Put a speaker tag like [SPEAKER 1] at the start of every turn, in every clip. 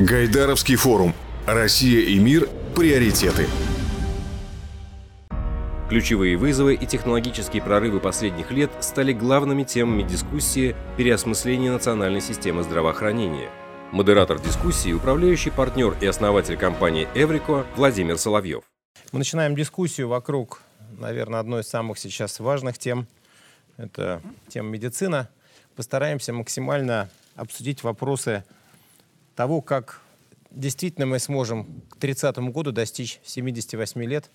[SPEAKER 1] Гайдаровский форум. Россия и мир. Приоритеты.
[SPEAKER 2] Ключевые вызовы и технологические прорывы последних лет стали главными темами дискуссии переосмысления национальной системы здравоохранения. Модератор дискуссии – управляющий партнер и основатель компании «Эврико» Владимир Соловьев.
[SPEAKER 3] Мы начинаем дискуссию вокруг, наверное, одной из самых сейчас важных тем. Это тема медицина. Постараемся максимально обсудить вопросы того, как действительно мы сможем к 30 году достичь 78 лет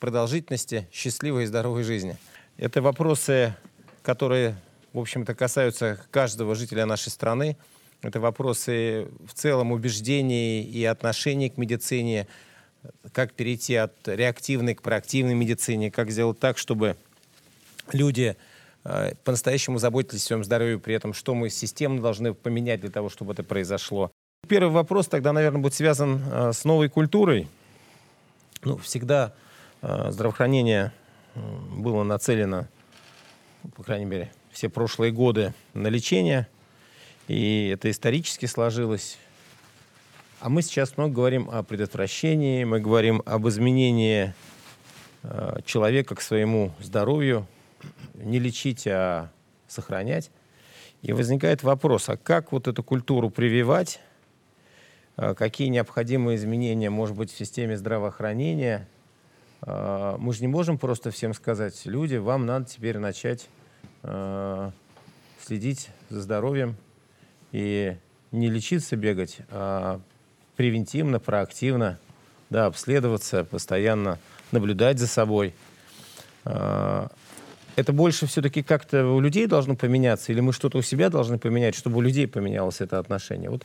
[SPEAKER 3] продолжительности счастливой и здоровой жизни. Это вопросы, которые, в общем-то, касаются каждого жителя нашей страны. Это вопросы в целом убеждений и отношений к медицине, как перейти от реактивной к проактивной медицине, как сделать так, чтобы люди по-настоящему заботились о своем здоровье, при этом что мы системно должны поменять для того, чтобы это произошло. Первый вопрос тогда, наверное, будет связан э, с новой культурой. Ну, всегда э, здравоохранение было нацелено, по крайней мере, все прошлые годы на лечение, и это исторически сложилось. А мы сейчас много говорим о предотвращении, мы говорим об изменении э, человека к своему здоровью, не лечить, а сохранять. И возникает вопрос, а как вот эту культуру прививать, Э, какие необходимые изменения, может быть, в системе здравоохранения. Э, мы же не можем просто всем сказать, люди, вам надо теперь начать э, следить за здоровьем и не лечиться, бегать, а превентивно, проактивно, да, обследоваться, постоянно наблюдать за собой это больше все-таки как-то у людей должно поменяться, или мы что-то у себя должны поменять, чтобы у людей поменялось это отношение? Вот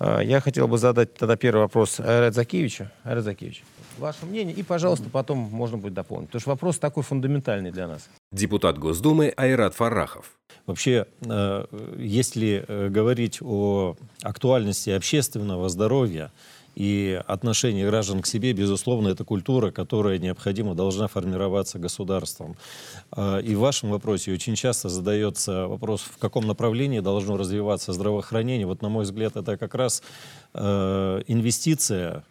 [SPEAKER 3] э, я хотел бы задать тогда первый вопрос Айрат Закевичу. Айрат Закевич, ваше мнение, и, пожалуйста, потом можно будет дополнить. Потому что вопрос такой фундаментальный для нас.
[SPEAKER 2] Депутат Госдумы Айрат Фаррахов.
[SPEAKER 4] Вообще, э, если э, говорить о актуальности общественного здоровья, и отношение граждан к себе, безусловно, это культура, которая необходимо должна формироваться государством. А, и в вашем вопросе очень часто задается вопрос, в каком направлении должно развиваться здравоохранение. Вот, на мой взгляд, это как раз э, инвестиция,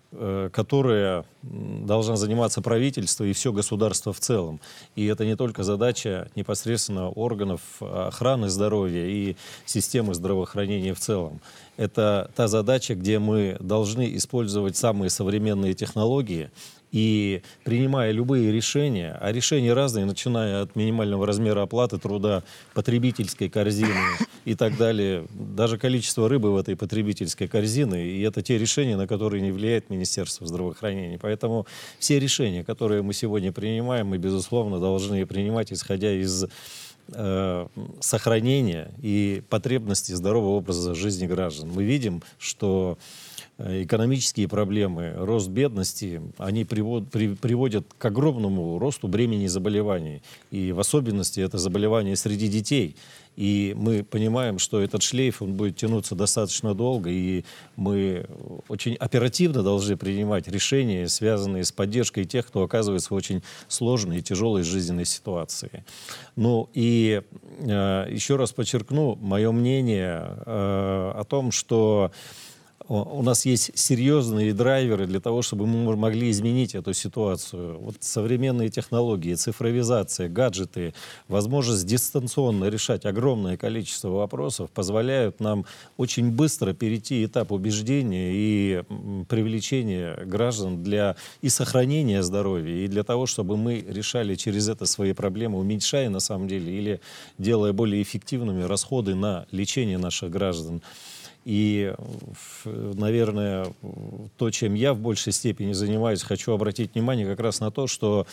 [SPEAKER 4] которая должна заниматься правительство и все государство в целом. И это не только задача непосредственно органов охраны здоровья и системы здравоохранения в целом. Это та задача, где мы должны использовать самые современные технологии и принимая любые решения, а решения разные, начиная от минимального размера оплаты труда, потребительской корзины и так далее, даже количество рыбы в этой потребительской корзине, и это те решения, на которые не влияет Министерство здравоохранения. Поэтому все решения, которые мы сегодня принимаем, мы, безусловно, должны принимать, исходя из э, сохранения и потребности здорового образа жизни граждан. Мы видим, что экономические проблемы, рост бедности, они привод, при, приводят к огромному росту бремени заболеваний. И в особенности это заболевания среди детей. И мы понимаем, что этот шлейф, он будет тянуться достаточно долго, и мы очень оперативно должны принимать решения, связанные с поддержкой тех, кто оказывается в очень сложной и тяжелой жизненной ситуации. Ну и э, еще раз подчеркну мое мнение э, о том, что у нас есть серьезные драйверы для того, чтобы мы могли изменить эту ситуацию. Вот современные технологии, цифровизация, гаджеты, возможность дистанционно решать огромное количество вопросов позволяют нам очень быстро перейти этап убеждения и привлечения граждан для и сохранения здоровья, и для того, чтобы мы решали через это свои проблемы, уменьшая на самом деле или делая более эффективными расходы на лечение наших граждан. И, наверное, то, чем я в большей степени занимаюсь, хочу обратить внимание как раз на то, что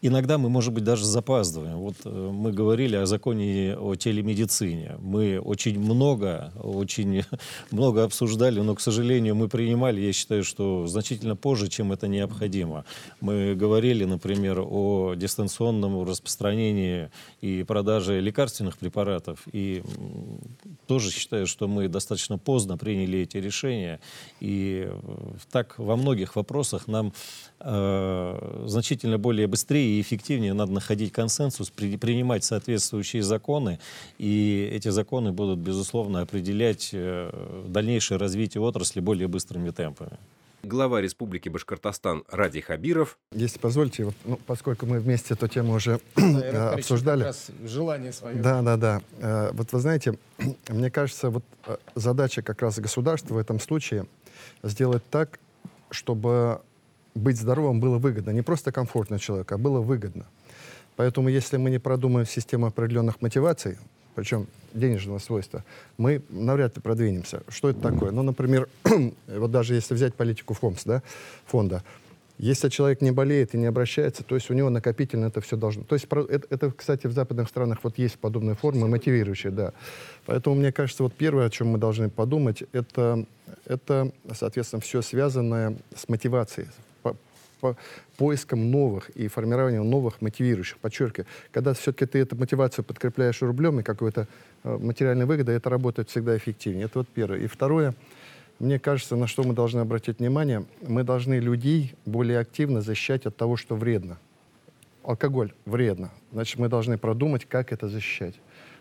[SPEAKER 4] иногда мы, может быть, даже запаздываем. Вот э, мы говорили о законе о телемедицине. Мы очень много, очень много обсуждали, но, к сожалению, мы принимали, я считаю, что значительно позже, чем это необходимо. Мы говорили, например, о дистанционном распространении и продаже лекарственных препаратов. И тоже считаю, что мы достаточно поздно приняли эти решения. И так во многих вопросах нам э, значительно более быстрее и эффективнее надо находить консенсус, при, принимать соответствующие законы. И эти законы будут, безусловно, определять э, дальнейшее развитие отрасли более быстрыми темпами
[SPEAKER 2] глава Республики Башкортостан Ради Хабиров.
[SPEAKER 5] Если позволите, вот, ну, поскольку мы вместе эту тему уже да, обсуждали.
[SPEAKER 3] желание свое.
[SPEAKER 5] Да, да, да. Э, вот вы знаете, мне кажется, вот э, задача как раз государства в этом случае сделать так, чтобы быть здоровым было выгодно. Не просто комфортно человеку, а было выгодно. Поэтому если мы не продумаем систему определенных мотиваций, причем денежного свойства, мы навряд ли продвинемся. Что это такое? Ну, например, вот даже если взять политику ФОМС, да, фонда, если человек не болеет и не обращается, то есть у него накопительно это все должно. То есть это, это, кстати, в западных странах вот есть подобные формы, мотивирующие, да. Поэтому мне кажется, вот первое, о чем мы должны подумать, это, это соответственно, все связанное с мотивацией, по поиском новых и формированием новых мотивирующих. Подчеркиваю, когда все-таки ты эту мотивацию подкрепляешь рублем и какой-то э, материальной выгодой, это работает всегда эффективнее. Это вот первое. И второе, мне кажется, на что мы должны обратить внимание, мы должны людей более активно защищать от того, что вредно. Алкоголь вредно. Значит, мы должны продумать, как это защищать.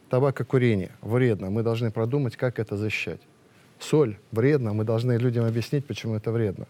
[SPEAKER 5] Табакокурение вредно. Мы должны продумать, как это защищать. Соль вредно. Мы должны людям объяснить, почему это вредно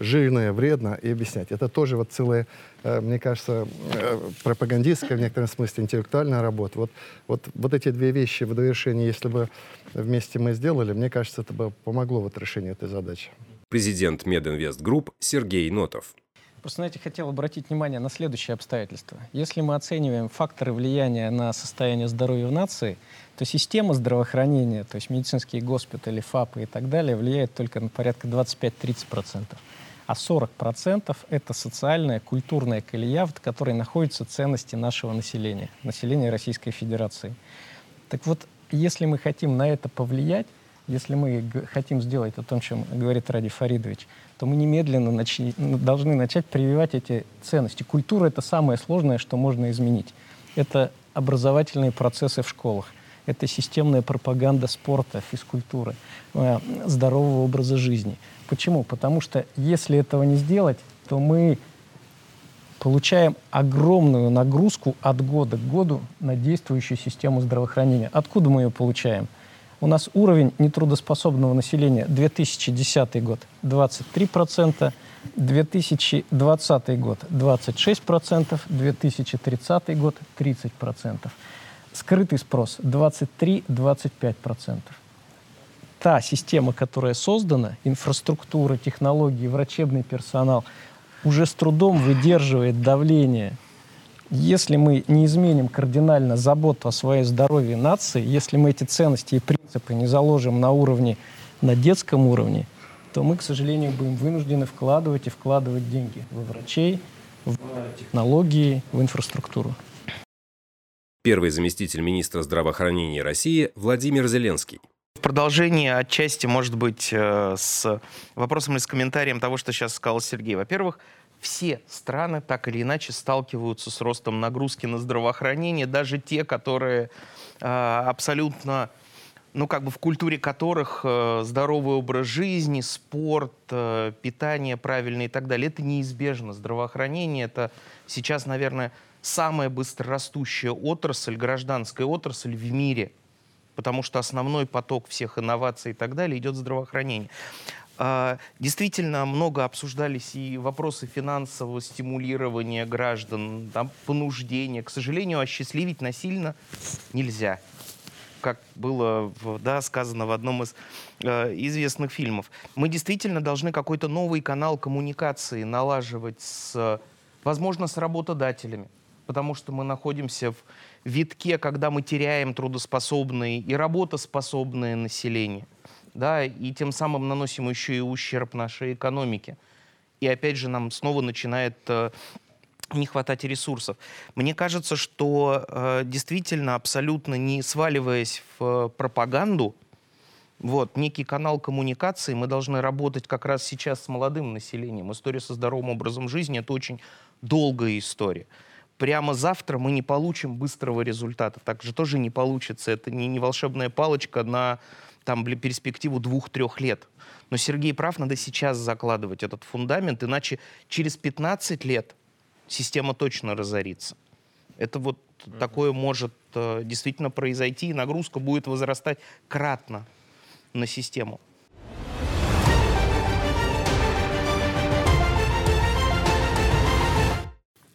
[SPEAKER 5] жирное, вредно, и объяснять. Это тоже вот целая, э, мне кажется, э, пропагандистская, в некотором смысле, интеллектуальная работа. Вот, вот, вот эти две вещи в довершении, если бы вместе мы сделали, мне кажется, это бы помогло в решении этой задачи.
[SPEAKER 2] Президент Мединвест Групп Сергей Нотов.
[SPEAKER 6] Просто, знаете, хотел обратить внимание на следующее обстоятельство. Если мы оцениваем факторы влияния на состояние здоровья в нации, то система здравоохранения, то есть медицинские госпитали, ФАПы и так далее, влияет только на порядка 25-30% а 40% это социальная, культурная колея, в которой находятся ценности нашего населения, населения Российской Федерации. Так вот, если мы хотим на это повлиять, если мы хотим сделать о том, чем говорит Ради Фаридович, то мы немедленно начи должны начать прививать эти ценности. Культура — это самое сложное, что можно изменить. Это образовательные процессы в школах, это системная пропаганда спорта, физкультуры, э, здорового образа жизни — Почему? Потому что если этого не сделать, то мы получаем огромную нагрузку от года к году на действующую систему здравоохранения. Откуда мы ее получаем? У нас уровень нетрудоспособного населения 2010 год 23%, 2020 год 26%, 2030 год 30%. Скрытый спрос 23-25% та система, которая создана, инфраструктура, технологии, врачебный персонал, уже с трудом выдерживает давление. Если мы не изменим кардинально заботу о своей здоровье нации, если мы эти ценности и принципы не заложим на уровне, на детском уровне, то мы, к сожалению, будем вынуждены вкладывать и вкладывать деньги во врачей, в технологии, в инфраструктуру.
[SPEAKER 2] Первый заместитель министра здравоохранения России Владимир Зеленский.
[SPEAKER 7] В продолжение отчасти, может быть, э, с вопросом или с комментарием того, что сейчас сказал Сергей. Во-первых, все страны так или иначе сталкиваются с ростом нагрузки на здравоохранение, даже те, которые э, абсолютно, ну как бы в культуре которых э, здоровый образ жизни, спорт, э, питание правильное и так далее, это неизбежно. Здравоохранение это сейчас, наверное, самая быстрорастущая отрасль, гражданская отрасль в мире – потому что основной поток всех инноваций и так далее идет в здравоохранение. А, действительно, много обсуждались и вопросы финансового стимулирования граждан, там, понуждения. К сожалению, осчастливить насильно нельзя как было да, сказано в одном из э, известных фильмов. Мы действительно должны какой-то новый канал коммуникации налаживать, с, возможно, с работодателями, потому что мы находимся в витке, когда мы теряем трудоспособное и работоспособное население, да, и тем самым наносим еще и ущерб нашей экономике. И опять же нам снова начинает э, не хватать ресурсов. Мне кажется, что э, действительно, абсолютно не сваливаясь в э, пропаганду, вот, некий канал коммуникации, мы должны работать как раз сейчас с молодым населением. История со здоровым образом жизни — это очень долгая история. прямо завтра мы не получим быстрого результата. Так же тоже не получится. Это не, не волшебная палочка на там, перспективу двух-трех лет. Но Сергей прав, надо сейчас закладывать этот фундамент, иначе через 15 лет система точно разорится. Это вот mm-hmm. такое может э, действительно произойти, и нагрузка будет возрастать кратно на систему.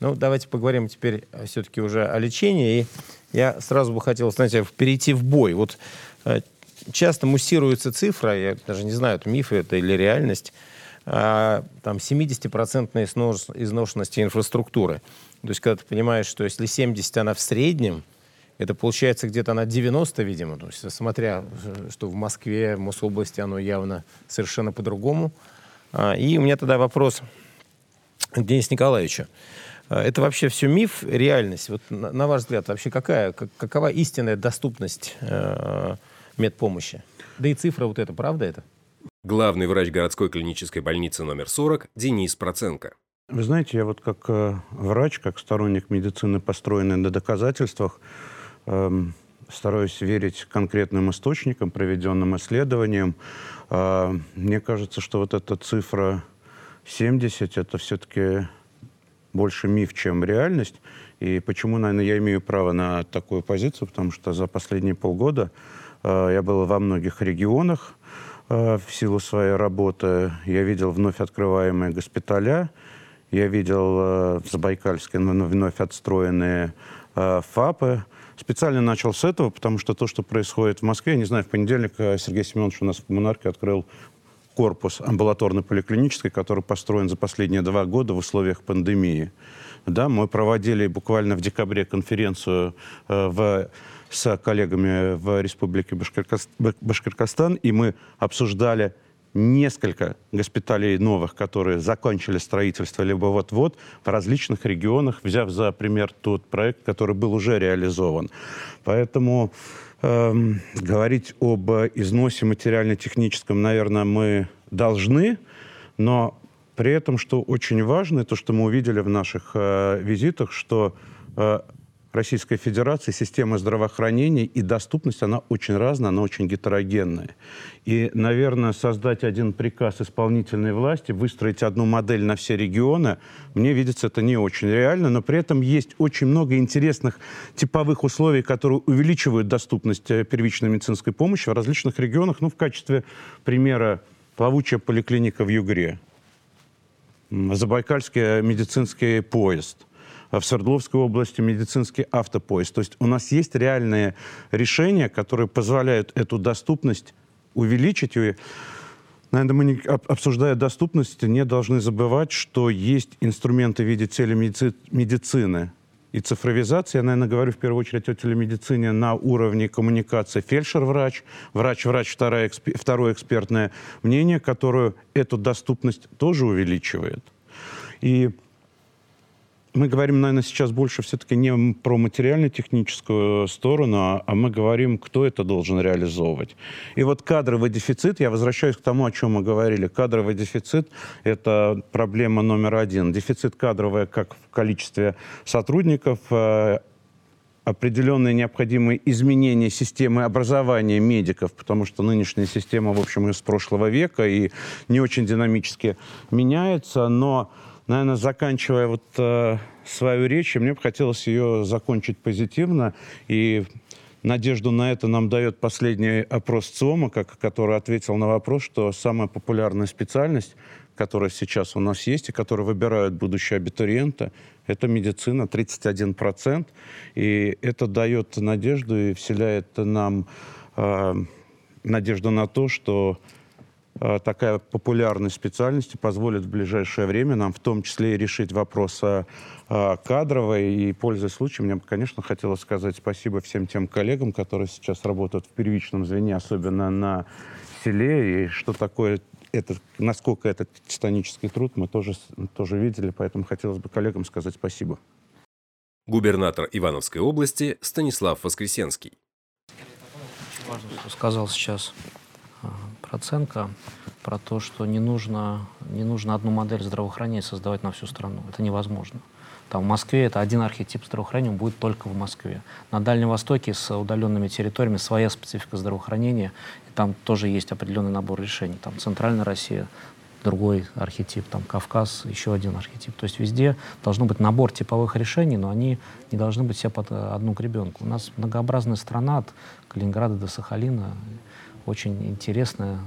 [SPEAKER 3] Ну, давайте поговорим теперь э, все-таки уже о лечении. И я сразу бы хотел, знаете, перейти в бой. Вот э, часто муссируется цифра, я даже не знаю, это миф это или реальность, там 70-процентной изношенности инфраструктуры. То есть, когда ты понимаешь, что если 70 она в среднем, это получается где-то на 90, видимо, то есть, смотря, э, что в Москве, в Мособласти оно явно совершенно по-другому. А, и у меня тогда вопрос к Денису. А, это вообще все миф, реальность? Вот на, на ваш взгляд, вообще какая, как, какова истинная доступность э, медпомощи? Да и цифра вот эта, правда это?
[SPEAKER 2] Главный врач городской клинической больницы номер 40 Денис Проценко.
[SPEAKER 8] Вы знаете, я вот как э, врач, как сторонник медицины, построенной на доказательствах, э, стараюсь верить конкретным источникам, проведенным исследованиям. Э, мне кажется, что вот эта цифра 70 – это все-таки больше миф, чем реальность. И почему, наверное, я имею право на такую позицию? Потому что за последние полгода э, я был во многих регионах в силу своей работы. Я видел вновь открываемые госпиталя, я видел э, в Забайкальске вновь отстроенные э, ФАПы. Специально начал с этого, потому что то, что происходит в Москве, я не знаю, в понедельник э, Сергей Семенович у нас в Коммунарке открыл корпус амбулаторно-поликлинический, который построен за последние два года в условиях пандемии. Да, мы проводили буквально в декабре конференцию э, в, с коллегами в Республике Башкортостан, и мы обсуждали несколько госпиталей новых, которые закончили строительство, либо вот-вот в различных регионах, взяв за пример тот проект, который был уже реализован. Поэтому Эм, говорить об износе материально-техническом, наверное, мы должны, но при этом, что очень важно, то, что мы увидели в наших э, визитах, что э, Российской Федерации система здравоохранения и доступность, она очень разная, она очень гетерогенная. И, наверное, создать один приказ исполнительной власти, выстроить одну модель на все регионы, мне видится это не очень реально, но при этом есть очень много интересных типовых условий, которые увеличивают доступность э, первичной медицинской помощи в различных регионах. Ну, в качестве примера плавучая поликлиника в Югре, Забайкальский медицинский поезд – в Свердловской области медицинский автопоезд. То есть у нас есть реальные решения, которые позволяют эту доступность увеличить. И, наверное, мы, обсуждая доступность, не должны забывать, что есть инструменты в виде телемедицины и цифровизации. Я, наверное, говорю в первую очередь о телемедицине на уровне коммуникации фельдшер-врач, врач-врач, второе, второе экспертное мнение, которое эту доступность тоже увеличивает. И мы говорим, наверное, сейчас больше все-таки не про материально-техническую сторону, а, а мы говорим, кто это должен реализовывать. И вот кадровый дефицит, я возвращаюсь к тому, о чем мы говорили. Кадровый дефицит – это проблема номер один. Дефицит кадровый как в количестве сотрудников, э, определенные необходимые изменения системы образования медиков, потому что нынешняя система, в общем, из прошлого века и не очень динамически меняется, но наверное, заканчивая вот э, свою речь, мне бы хотелось ее закончить позитивно. И надежду на это нам дает последний опрос ЦИОМа, как, который ответил на вопрос, что самая популярная специальность, которая сейчас у нас есть и которую выбирают будущие абитуриенты, это медицина, 31%. И это дает надежду и вселяет нам э, надежду на то, что такая популярность специальности позволит в ближайшее время нам в том числе и решить вопрос кадровой. И, пользуясь случаем, мне бы, конечно, хотелось сказать спасибо всем тем коллегам, которые сейчас работают в первичном звене, особенно на селе, и что такое это, насколько это титанический труд, мы тоже, тоже видели, поэтому хотелось бы коллегам сказать спасибо.
[SPEAKER 2] Губернатор Ивановской области Станислав Воскресенский.
[SPEAKER 9] Важно, что сказал сейчас Проценко про то, что не нужно, не нужно одну модель здравоохранения создавать на всю страну. Это невозможно. Там в Москве это один архетип здравоохранения, будет только в Москве. На Дальнем Востоке с удаленными территориями своя специфика здравоохранения, и там тоже есть определенный набор решений. Там Центральная Россия, другой архетип, там Кавказ, еще один архетип. То есть везде должно быть набор типовых решений, но они не должны быть все под одну гребенку. У нас многообразная страна от Калининграда до Сахалина, очень интересная.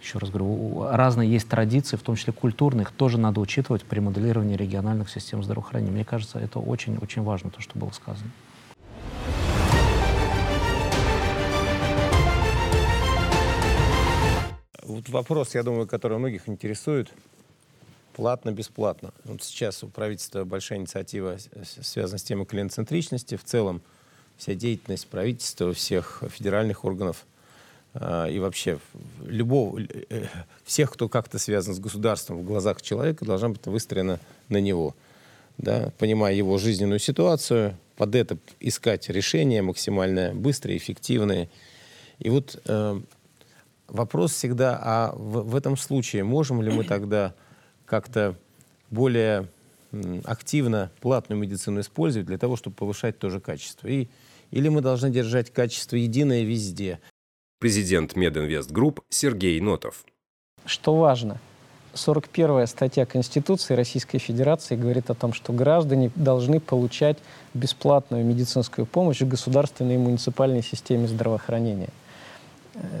[SPEAKER 9] Еще раз говорю, разные есть традиции, в том числе культурные, их тоже надо учитывать при моделировании региональных систем здравоохранения. Мне кажется, это очень-очень важно, то, что было сказано.
[SPEAKER 3] Вот вопрос, я думаю, который многих интересует. Платно-бесплатно. Вот сейчас у правительства большая инициатива, связанная с темой клиент-центричности. В целом вся деятельность правительства, всех федеральных органов и вообще любого, э, всех, кто как-то связан с государством в глазах человека, должна быть выстроена на него. Да, понимая его жизненную ситуацию, под это искать решения максимально быстрые, эффективные. И вот э, вопрос всегда, а в, в этом случае можем ли мы тогда как-то более активно платную медицину использовать для того, чтобы повышать тоже качество? И, или мы должны держать качество единое везде?
[SPEAKER 2] Президент Мединвест Групп Сергей Нотов.
[SPEAKER 6] Что важно? 41 статья Конституции Российской Федерации говорит о том, что граждане должны получать бесплатную медицинскую помощь в государственной и муниципальной системе здравоохранения –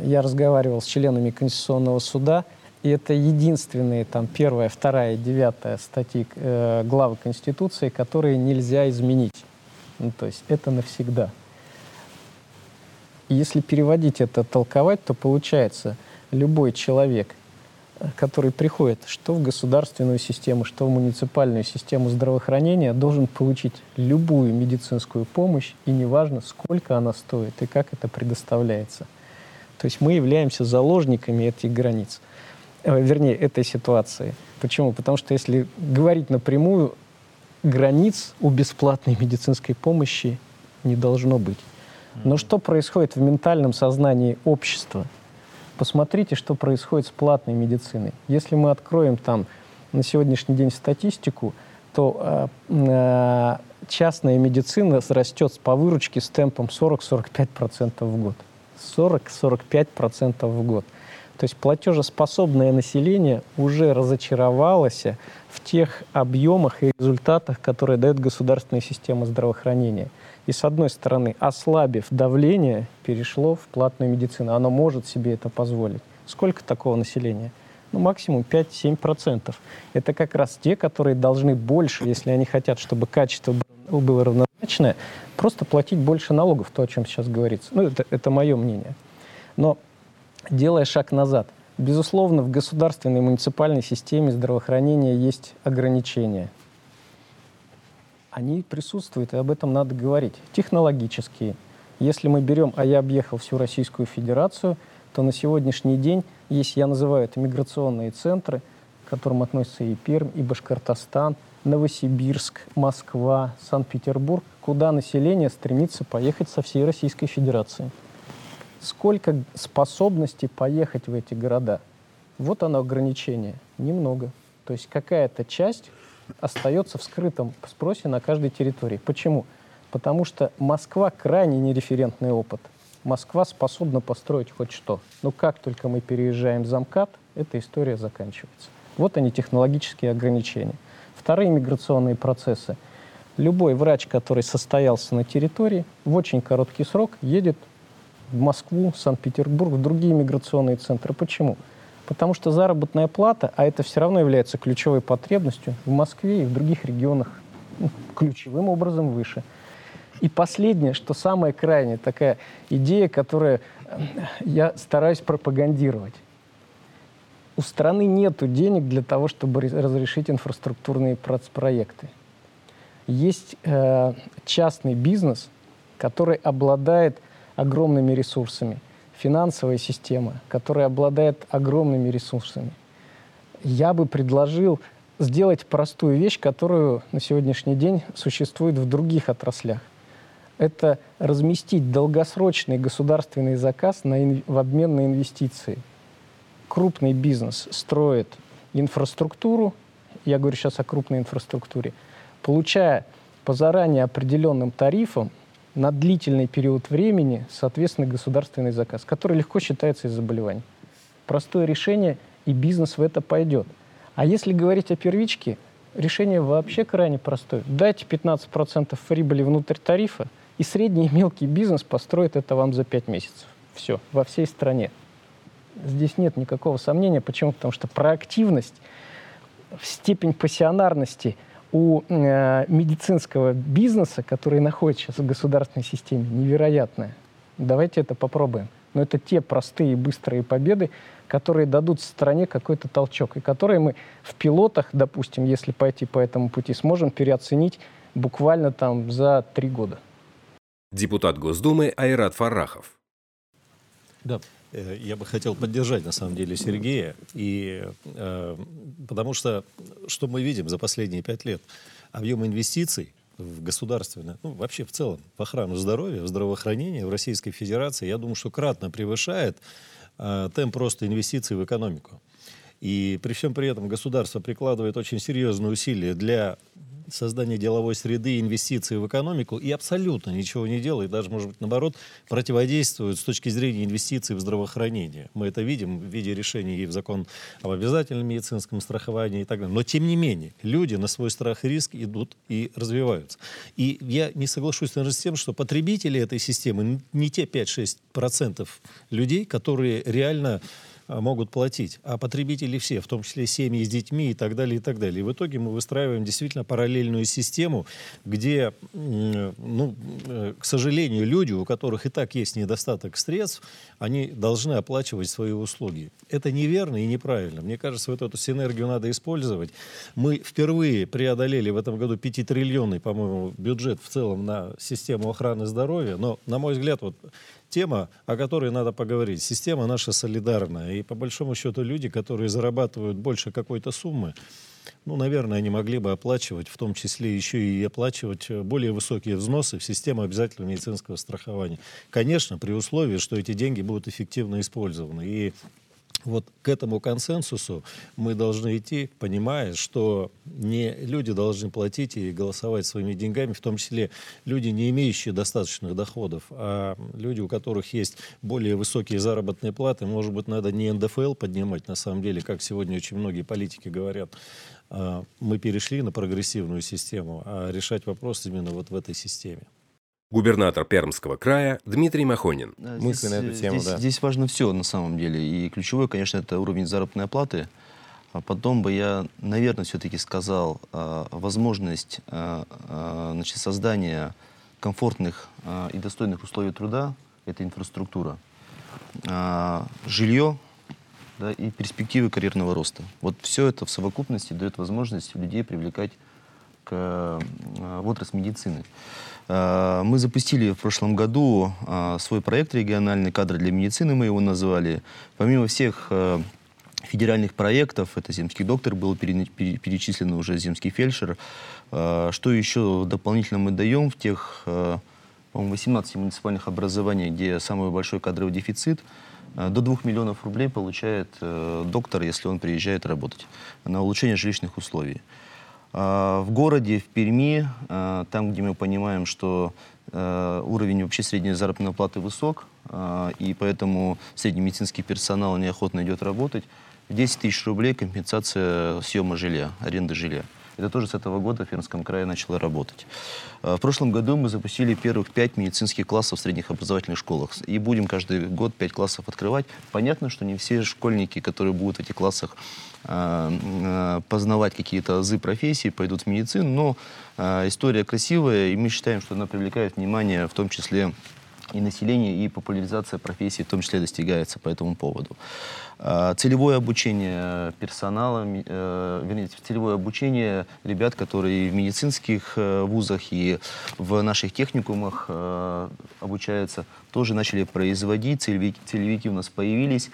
[SPEAKER 6] я разговаривал с членами Конституционного суда, и это единственные там первая, вторая, девятая статьи э, главы Конституции, которые нельзя изменить. Ну, то есть это навсегда. Если переводить это, толковать, то получается, любой человек, который приходит что в государственную систему, что в муниципальную систему здравоохранения, должен получить любую медицинскую помощь, и неважно, сколько она стоит и как это предоставляется. То есть мы являемся заложниками этих границ, э, вернее, этой ситуации. Почему? Потому что если говорить напрямую, границ у бесплатной медицинской помощи не должно быть. Но что происходит в ментальном сознании общества? Посмотрите, что происходит с платной медициной. Если мы откроем там на сегодняшний день статистику, то э, э, частная медицина растет по выручке с темпом 40-45% в год. 40-45% в год. То есть платежеспособное население уже разочаровалось в тех объемах и результатах, которые дает государственная система здравоохранения. И с одной стороны, ослабив давление, перешло в платную медицину. Оно может себе это позволить. Сколько такого населения? Ну, максимум 5-7%. Это как раз те, которые должны больше, если они хотят, чтобы качество было равнозначное, просто платить больше налогов, то, о чем сейчас говорится. Ну, это, это мое мнение. Но делая шаг назад, безусловно, в государственной и муниципальной системе здравоохранения есть ограничения. Они присутствуют, и об этом надо говорить. Технологические. Если мы берем, а я объехал всю Российскую Федерацию, то на сегодняшний день есть, я называю это миграционные центры, к которым относятся и Пермь, и Башкортостан, Новосибирск, Москва, Санкт-Петербург, куда население стремится поехать со всей Российской Федерации. Сколько способностей поехать в эти города? Вот оно ограничение. Немного. То есть какая-то часть остается в скрытом спросе на каждой территории. Почему? Потому что Москва крайне нереферентный опыт. Москва способна построить хоть что. Но как только мы переезжаем за МКАД, эта история заканчивается. Вот они, технологические ограничения. Вторые миграционные процессы. Любой врач, который состоялся на территории, в очень короткий срок едет в Москву, Санкт-Петербург, в другие миграционные центры. Почему? Потому что заработная плата, а это все равно является ключевой потребностью в Москве и в других регионах ну, ключевым образом выше. И последнее, что самое крайнее, такая идея, которую э, я стараюсь пропагандировать у страны нет денег для того, чтобы разрешить инфраструктурные проекты. Есть э, частный бизнес, который обладает огромными ресурсами, финансовая система, которая обладает огромными ресурсами. Я бы предложил сделать простую вещь, которую на сегодняшний день существует в других отраслях. Это разместить долгосрочный государственный заказ на, в обмен на инвестиции – крупный бизнес строит инфраструктуру, я говорю сейчас о крупной инфраструктуре, получая по заранее определенным тарифам на длительный период времени, соответственно, государственный заказ, который легко считается из заболеваний. Простое решение, и бизнес в это пойдет. А если говорить о первичке, решение вообще крайне простое. Дайте 15% прибыли внутрь тарифа, и средний и мелкий бизнес построит это вам за 5 месяцев. Все, во всей стране. Здесь нет никакого сомнения. Почему? Потому что проактивность, степень пассионарности у э, медицинского бизнеса, который находится сейчас в государственной системе, невероятная. Давайте это попробуем. Но это те простые и быстрые победы, которые дадут стране какой-то толчок, и которые мы в пилотах, допустим, если пойти по этому пути, сможем переоценить буквально там за три года.
[SPEAKER 2] Депутат Госдумы Айрат Фаррахов.
[SPEAKER 4] Да, я бы хотел поддержать, на самом деле, Сергея, и, э, потому что, что мы видим за последние пять лет, объем инвестиций в государственное, ну, вообще в целом, в охрану здоровья, в здравоохранение в Российской Федерации, я думаю, что кратно превышает э, темп роста инвестиций в экономику. И при всем при этом государство прикладывает очень серьезные усилия для создание деловой среды, инвестиции в экономику и абсолютно ничего не делает, даже, может быть, наоборот, противодействует с точки зрения инвестиций в здравоохранение. Мы это видим в виде решений и в закон об обязательном медицинском страховании и так далее. Но, тем не менее, люди на свой страх и риск идут и развиваются. И я не соглашусь, наверное, с тем, что потребители этой системы не те 5-6% людей, которые реально могут платить, а потребители все, в том числе семьи с детьми и так далее, и так далее. И в итоге мы выстраиваем действительно параллельную систему, где, ну, э, к сожалению, люди, у которых и так есть недостаток средств, они должны оплачивать свои услуги. Это неверно и неправильно. Мне кажется, вот эту синергию надо использовать. Мы впервые преодолели в этом году 5-триллионный, по-моему, бюджет в целом на систему охраны здоровья, но, на мой взгляд, вот тема, о которой надо поговорить. Система наша солидарная. И по большому счету люди, которые зарабатывают больше какой-то суммы, ну, наверное, они могли бы оплачивать, в том числе еще и оплачивать более высокие взносы в систему обязательного медицинского страхования. Конечно, при условии, что эти деньги будут эффективно использованы. И вот к этому консенсусу мы должны идти, понимая, что не люди должны платить и голосовать своими деньгами, в том числе люди, не имеющие достаточных доходов, а люди, у которых есть более высокие заработные платы. Может быть, надо не НДФЛ поднимать, на самом деле, как сегодня очень многие политики говорят. А мы перешли на прогрессивную систему, а решать вопрос именно вот в этой системе.
[SPEAKER 2] Губернатор Пермского края Дмитрий Махонин.
[SPEAKER 3] Мысли на эту тему,
[SPEAKER 10] здесь,
[SPEAKER 3] да.
[SPEAKER 10] Здесь важно все на самом деле. И ключевое, конечно, это уровень заработной платы. А потом бы я, наверное, все-таки сказал а, возможность а, а, значит, создания комфортных а, и достойных условий труда. Это инфраструктура. А, жилье да, и перспективы карьерного роста. Вот все это в совокупности дает возможность людей привлекать в отрасль медицины. А, Мы запустили в прошлом году а, свой проект региональный «Кадры для медицины», мы его назвали. Помимо всех федеральных проектов, это земский доктор, был пере- пере- перечислен уже земский фельдшер. Что еще дополнительно мы даем в тех, а, по-моему, 18 муниципальных образованиях, где самый большой кадровый дефицит, до 2 миллионов рублей получает э, доктор, если он приезжает работать на улучшение жилищных условий. А, В городе, в Перми, а, там, где мы понимаем, что э, уровень вообще средней заработной платы высок, а, и поэтому средний медицинский персонал неохотно идет работать, 10 тысяч рублей компенсация съема жилья, аренды жилья. Это тоже с этого года в Пермском крае начало работать. А, В прошлом году мы запустили первых пять медицинских классов в средних образовательных школах. И будем каждый год пять классов открывать. Понятно, что не все школьники, которые будут в этих классах а, а, познавать какие-то азы профессии, пойдут в медицину, но история красивая, и мы считаем, что она привлекает внимание, в том числе и население, и популяризация профессии в том числе достигается по этому поводу. А, Целевое обучение персонала, э, вернее, целевое обучение ребят, которые в медицинских э, вузах и в наших техникумах э, обучаются, тоже начали производить, целевики, целевики у нас появились.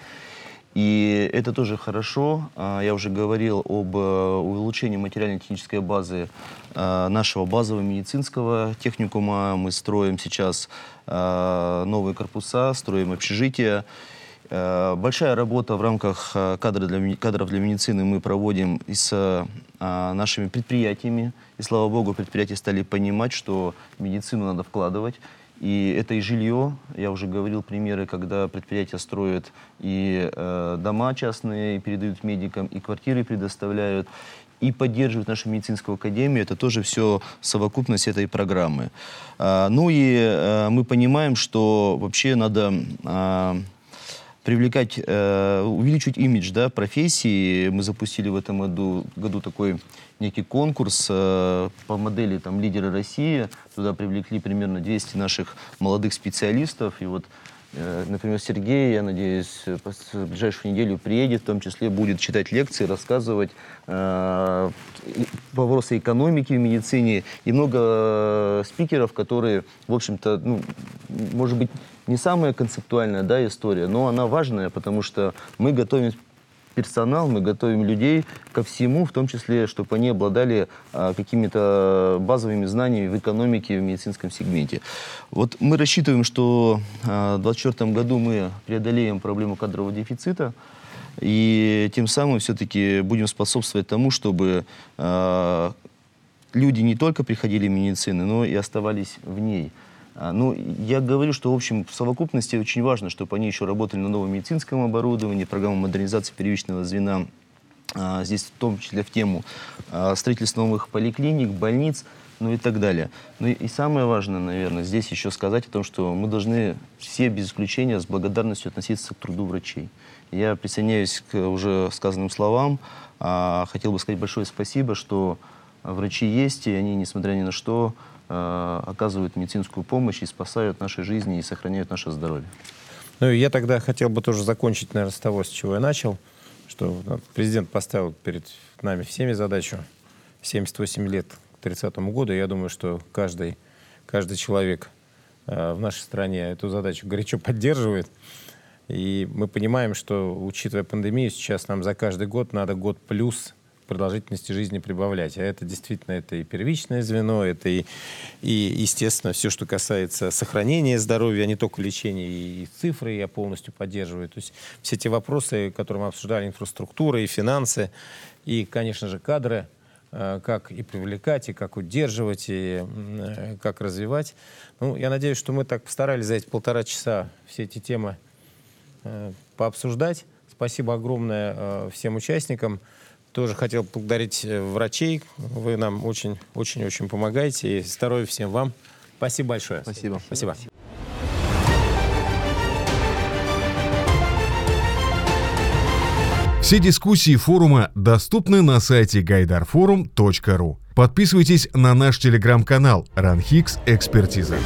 [SPEAKER 10] И это тоже хорошо. А, Я уже говорил об э, улучшении материально-технической базы э, нашего базового медицинского техникума. Мы строим сейчас э, новые корпуса, строим общежития. Большая работа в рамках кадров для, кадров для медицины мы проводим и с нашими предприятиями. И слава богу, предприятия стали понимать, что медицину надо вкладывать. И это и жилье. Я уже говорил примеры, когда предприятия строят и э, дома частные, и передают медикам, и квартиры предоставляют, и поддерживают нашу медицинскую академию. Это тоже все совокупность этой программы. А, ну и э, мы понимаем, что вообще надо... Э, привлекать, э, увеличить имидж да, профессии. Мы запустили в этом году, году такой некий конкурс э, по модели там, «Лидеры России». Туда привлекли примерно 200 наших молодых специалистов. И вот например, Сергей, я надеюсь, в ближайшую неделю приедет, в том числе будет читать лекции, рассказывать э, вопросы экономики в медицине. И много э, спикеров, которые, в общем-то, ну, может быть, не самая концептуальная да, история, но она важная, потому что мы готовим персонал, мы готовим людей ко всему, в том числе, чтобы они обладали а, какими-то базовыми знаниями в экономике, в медицинском сегменте. Вот мы рассчитываем, что а, в 2024 году мы преодолеем проблему кадрового дефицита, и тем самым все-таки будем способствовать тому, чтобы э, люди не только приходили в медицину, но и оставались в ней. А, ну, я говорю, что, в общем, в совокупности очень важно, чтобы они еще работали на новом медицинском оборудовании, программа модернизации первичного звена, а, здесь в том числе в тему а, строительства новых поликлиник, больниц, ну и так далее. Ну и, самое важное, наверное, здесь еще сказать о том, что мы должны все без исключения с благодарностью относиться к труду врачей. Я присоединяюсь к уже сказанным словам. Хотел бы сказать большое спасибо, что врачи есть, и они, несмотря ни на что, оказывают медицинскую помощь и спасают наши жизни и сохраняют наше здоровье.
[SPEAKER 3] Ну, я тогда хотел бы тоже закончить, наверное, с того, с чего я начал, что президент поставил перед нами всеми задачу 78 лет к 30 году. Я думаю, что каждый, каждый человек э, в нашей стране эту задачу горячо поддерживает. И мы понимаем, что, учитывая пандемию, сейчас нам за каждый год надо год плюс продолжительности жизни прибавлять. А это действительно это и первичное звено, это и, и естественно, все, что касается сохранения здоровья, а не только лечения, и, цифры я полностью поддерживаю. То есть все те вопросы, которые мы обсуждали, инфраструктура и финансы, и, конечно же, кадры, э, как и привлекать, и как удерживать, и э, как развивать. Ну, я надеюсь, что мы так постарались за эти полтора часа все эти темы э, пообсуждать. Спасибо огромное всем участникам. Тоже хотел поблагодарить э, врачей. Вы нам очень-очень-очень помогаете. И здоровья всем вам. Спасибо большое.
[SPEAKER 10] Спасибо.
[SPEAKER 3] Спасибо.
[SPEAKER 1] Все дискуссии форума доступны на сайте gaidarforum.ru. Подписывайтесь на наш телеграм-канал «Ранхикс Экспертиза».